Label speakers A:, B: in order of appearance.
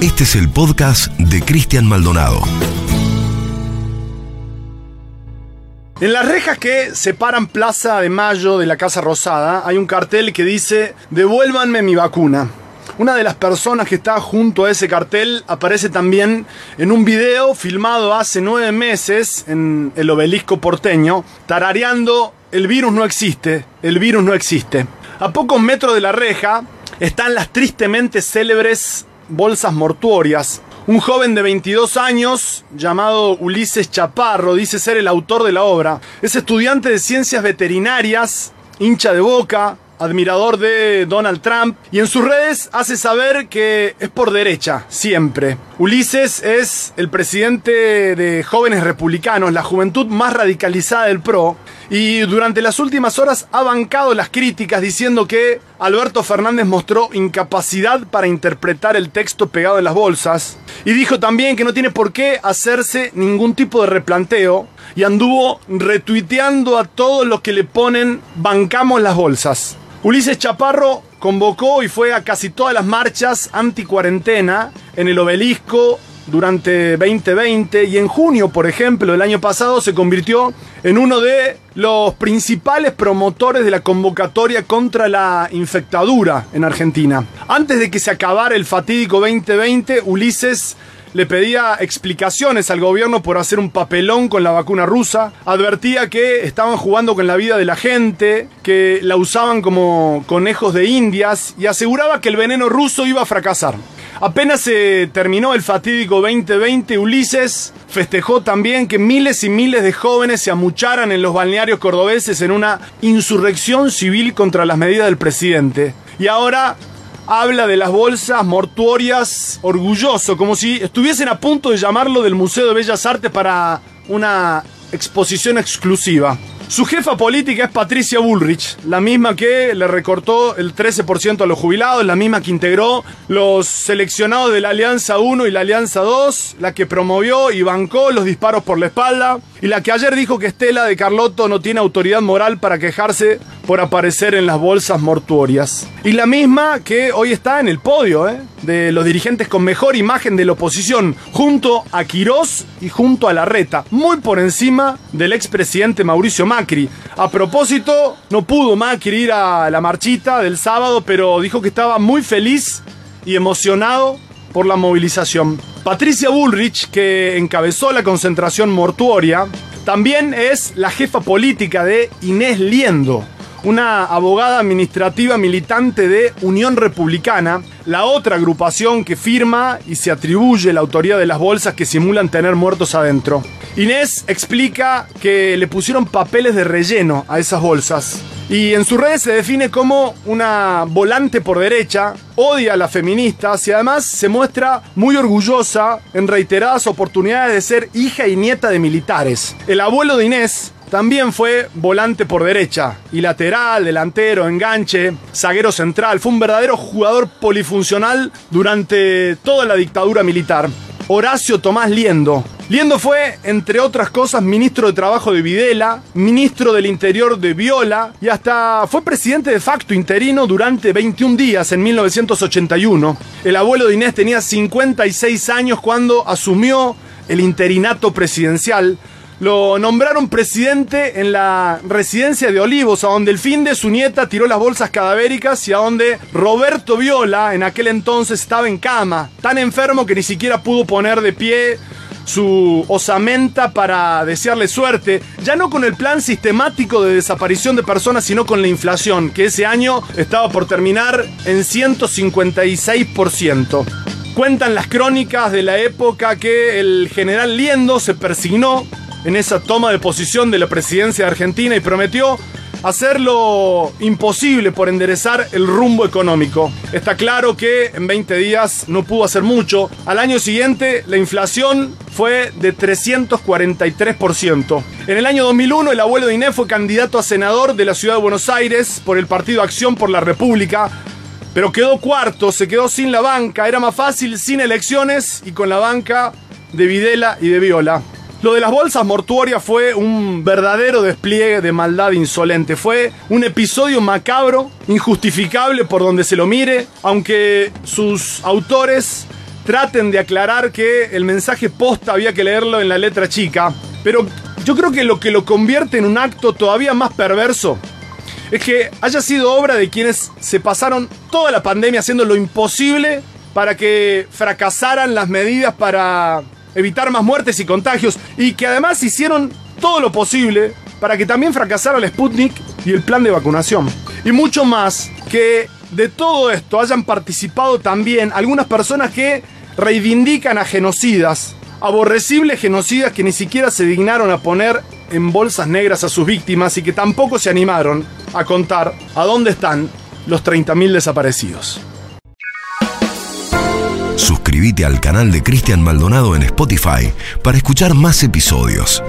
A: Este es el podcast de Cristian Maldonado.
B: En las rejas que separan Plaza de Mayo de la Casa Rosada hay un cartel que dice Devuélvanme mi vacuna. Una de las personas que está junto a ese cartel aparece también en un video filmado hace nueve meses en el obelisco porteño, tarareando El virus no existe, el virus no existe. A pocos metros de la reja están las tristemente célebres bolsas mortuorias. Un joven de 22 años llamado Ulises Chaparro dice ser el autor de la obra. Es estudiante de ciencias veterinarias, hincha de boca, admirador de Donald Trump y en sus redes hace saber que es por derecha, siempre. Ulises es el presidente de Jóvenes Republicanos, la juventud más radicalizada del PRO, y durante las últimas horas ha bancado las críticas diciendo que Alberto Fernández mostró incapacidad para interpretar el texto pegado en las bolsas y dijo también que no tiene por qué hacerse ningún tipo de replanteo y anduvo retuiteando a todos los que le ponen bancamos las bolsas. Ulises Chaparro convocó y fue a casi todas las marchas anti-cuarentena en el obelisco durante 2020 y en junio, por ejemplo, del año pasado se convirtió en uno de los principales promotores de la convocatoria contra la infectadura en Argentina. Antes de que se acabara el fatídico 2020, Ulises le pedía explicaciones al gobierno por hacer un papelón con la vacuna rusa, advertía que estaban jugando con la vida de la gente, que la usaban como conejos de indias y aseguraba que el veneno ruso iba a fracasar. Apenas se terminó el fatídico 2020, Ulises festejó también que miles y miles de jóvenes se amucharan en los balnearios cordobeses en una insurrección civil contra las medidas del presidente. Y ahora habla de las bolsas mortuorias orgulloso, como si estuviesen a punto de llamarlo del Museo de Bellas Artes para una exposición exclusiva. Su jefa política es Patricia Bullrich, la misma que le recortó el 13% a los jubilados, la misma que integró los seleccionados de la Alianza 1 y la Alianza 2, la que promovió y bancó los disparos por la espalda, y la que ayer dijo que Estela de Carlotto no tiene autoridad moral para quejarse por aparecer en las bolsas mortuorias. Y la misma que hoy está en el podio ¿eh? de los dirigentes con mejor imagen de la oposición, junto a Quirós y junto a Larreta, muy por encima del expresidente Mauricio Macri. A propósito, no pudo Macri ir a la marchita del sábado, pero dijo que estaba muy feliz y emocionado por la movilización. Patricia Bullrich, que encabezó la concentración mortuoria, también es la jefa política de Inés Liendo, una abogada administrativa militante de Unión Republicana, la otra agrupación que firma y se atribuye la autoría de las bolsas que simulan tener muertos adentro. Inés explica que le pusieron papeles de relleno a esas bolsas. Y en sus redes se define como una volante por derecha, odia a las feministas y además se muestra muy orgullosa en reiteradas oportunidades de ser hija y nieta de militares. El abuelo de Inés, también fue volante por derecha, y lateral, delantero, enganche, zaguero central. Fue un verdadero jugador polifuncional durante toda la dictadura militar. Horacio Tomás Liendo. Liendo fue, entre otras cosas, ministro de Trabajo de Videla, ministro del Interior de Viola y hasta fue presidente de facto interino durante 21 días en 1981. El abuelo de Inés tenía 56 años cuando asumió el interinato presidencial lo nombraron presidente en la residencia de Olivos, a donde el fin de su nieta tiró las bolsas cadavéricas y a donde Roberto Viola en aquel entonces estaba en cama, tan enfermo que ni siquiera pudo poner de pie su osamenta para desearle suerte, ya no con el plan sistemático de desaparición de personas, sino con la inflación, que ese año estaba por terminar en 156%. Cuentan las crónicas de la época que el general Liendo se persignó en esa toma de posición de la presidencia de Argentina y prometió hacer lo imposible por enderezar el rumbo económico. Está claro que en 20 días no pudo hacer mucho. Al año siguiente la inflación fue de 343%. En el año 2001 el abuelo de Inés fue candidato a senador de la ciudad de Buenos Aires por el partido Acción por la República. Pero quedó cuarto, se quedó sin la banca, era más fácil sin elecciones y con la banca de Videla y de Viola. Lo de las bolsas mortuorias fue un verdadero despliegue de maldad insolente. Fue un episodio macabro, injustificable por donde se lo mire, aunque sus autores traten de aclarar que el mensaje posta había que leerlo en la letra chica. Pero yo creo que lo que lo convierte en un acto todavía más perverso es que haya sido obra de quienes se pasaron toda la pandemia haciendo lo imposible para que fracasaran las medidas para evitar más muertes y contagios y que además hicieron todo lo posible para que también fracasara el Sputnik y el plan de vacunación. Y mucho más que de todo esto hayan participado también algunas personas que reivindican a genocidas, aborrecibles genocidas que ni siquiera se dignaron a poner en bolsas negras a sus víctimas y que tampoco se animaron a contar a dónde están los 30.000 desaparecidos.
A: Suscríbete al canal de Cristian Maldonado en Spotify para escuchar más episodios.